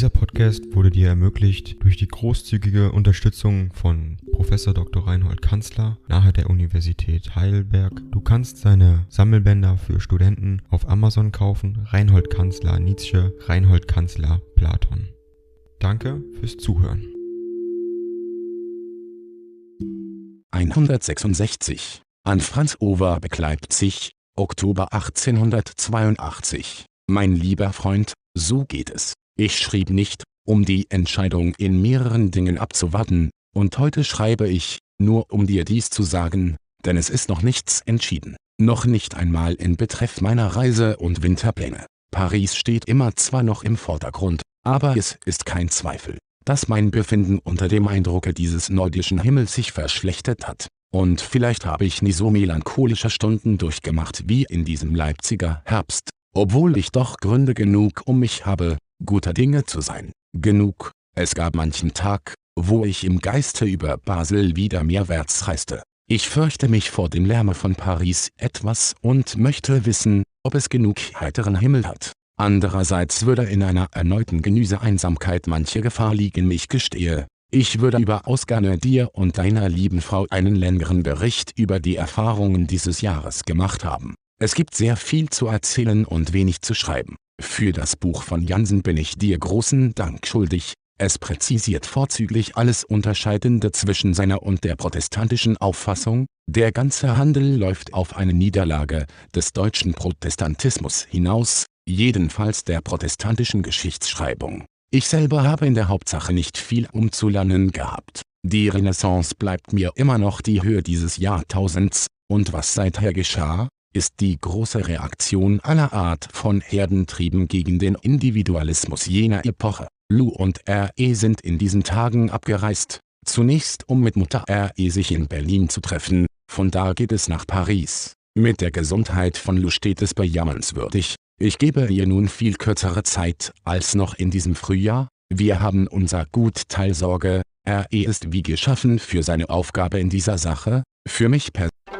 Dieser Podcast wurde dir ermöglicht durch die großzügige Unterstützung von Prof. Dr. Reinhold Kanzler nahe der Universität Heidelberg. Du kannst seine Sammelbänder für Studenten auf Amazon kaufen. Reinhold Kanzler Nietzsche, Reinhold Kanzler Platon. Danke fürs Zuhören. 166 an Franz Over bekleibt sich, Oktober 1882. Mein lieber Freund, so geht es. Ich schrieb nicht, um die Entscheidung in mehreren Dingen abzuwarten, und heute schreibe ich, nur um dir dies zu sagen, denn es ist noch nichts entschieden. Noch nicht einmal in Betreff meiner Reise und Winterpläne. Paris steht immer zwar noch im Vordergrund, aber es ist kein Zweifel, dass mein Befinden unter dem Eindrucke dieses nordischen Himmels sich verschlechtert hat. Und vielleicht habe ich nie so melancholische Stunden durchgemacht wie in diesem Leipziger Herbst, obwohl ich doch Gründe genug um mich habe, guter Dinge zu sein. Genug, es gab manchen Tag, wo ich im Geiste über Basel wieder mehrwärts reiste. Ich fürchte mich vor dem Lärme von Paris etwas und möchte wissen, ob es genug heiteren Himmel hat. Andererseits würde in einer erneuten Genüseeinsamkeit manche Gefahr liegen. Ich gestehe, ich würde überaus gerne dir und deiner lieben Frau einen längeren Bericht über die Erfahrungen dieses Jahres gemacht haben. Es gibt sehr viel zu erzählen und wenig zu schreiben. Für das Buch von Jansen bin ich dir großen Dank schuldig. Es präzisiert vorzüglich alles Unterscheidende zwischen seiner und der protestantischen Auffassung. Der ganze Handel läuft auf eine Niederlage des deutschen Protestantismus hinaus, jedenfalls der protestantischen Geschichtsschreibung. Ich selber habe in der Hauptsache nicht viel umzulernen gehabt. Die Renaissance bleibt mir immer noch die Höhe dieses Jahrtausends, und was seither geschah, ist die große Reaktion aller Art von Herdentrieben gegen den Individualismus jener Epoche. Lou und R.E. sind in diesen Tagen abgereist, zunächst um mit Mutter R.E. sich in Berlin zu treffen, von da geht es nach Paris. Mit der Gesundheit von Lou steht es bejammernswürdig, ich gebe ihr nun viel kürzere Zeit als noch in diesem Frühjahr, wir haben unser Gut Teilsorge, R.E. ist wie geschaffen für seine Aufgabe in dieser Sache, für mich persönlich.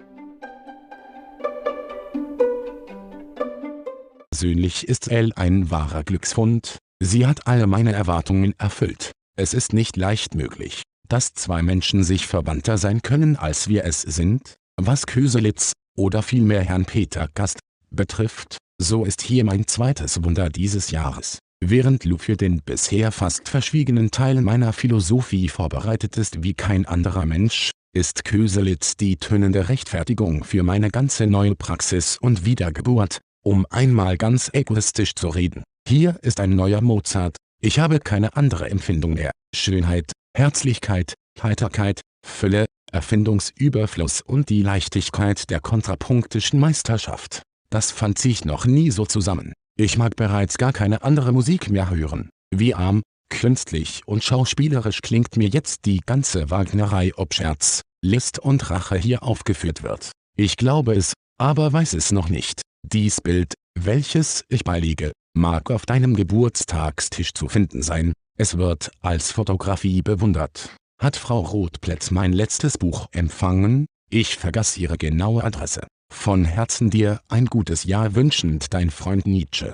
Persönlich ist Elle ein wahrer Glücksfund, sie hat alle meine Erwartungen erfüllt. Es ist nicht leicht möglich, dass zwei Menschen sich verwandter sein können als wir es sind, was Köselitz, oder vielmehr Herrn Peter Gast, betrifft, so ist hier mein zweites Wunder dieses Jahres. Während Lou für den bisher fast verschwiegenen Teil meiner Philosophie vorbereitet ist wie kein anderer Mensch, ist Köselitz die tönende Rechtfertigung für meine ganze neue Praxis und Wiedergeburt, um einmal ganz egoistisch zu reden. Hier ist ein neuer Mozart, ich habe keine andere Empfindung mehr. Schönheit, Herzlichkeit, Heiterkeit, Fülle, Erfindungsüberfluss und die Leichtigkeit der kontrapunktischen Meisterschaft. Das fand sich noch nie so zusammen. Ich mag bereits gar keine andere Musik mehr hören. Wie arm, künstlich und schauspielerisch klingt mir jetzt die ganze Wagnerei ob Scherz, List und Rache hier aufgeführt wird. Ich glaube es, aber weiß es noch nicht. Dies Bild, welches ich beiliege, mag auf deinem Geburtstagstisch zu finden sein, es wird als Fotografie bewundert. Hat Frau Rothplätz mein letztes Buch empfangen? Ich vergaß ihre genaue Adresse. Von Herzen dir ein gutes Jahr wünschend dein Freund Nietzsche.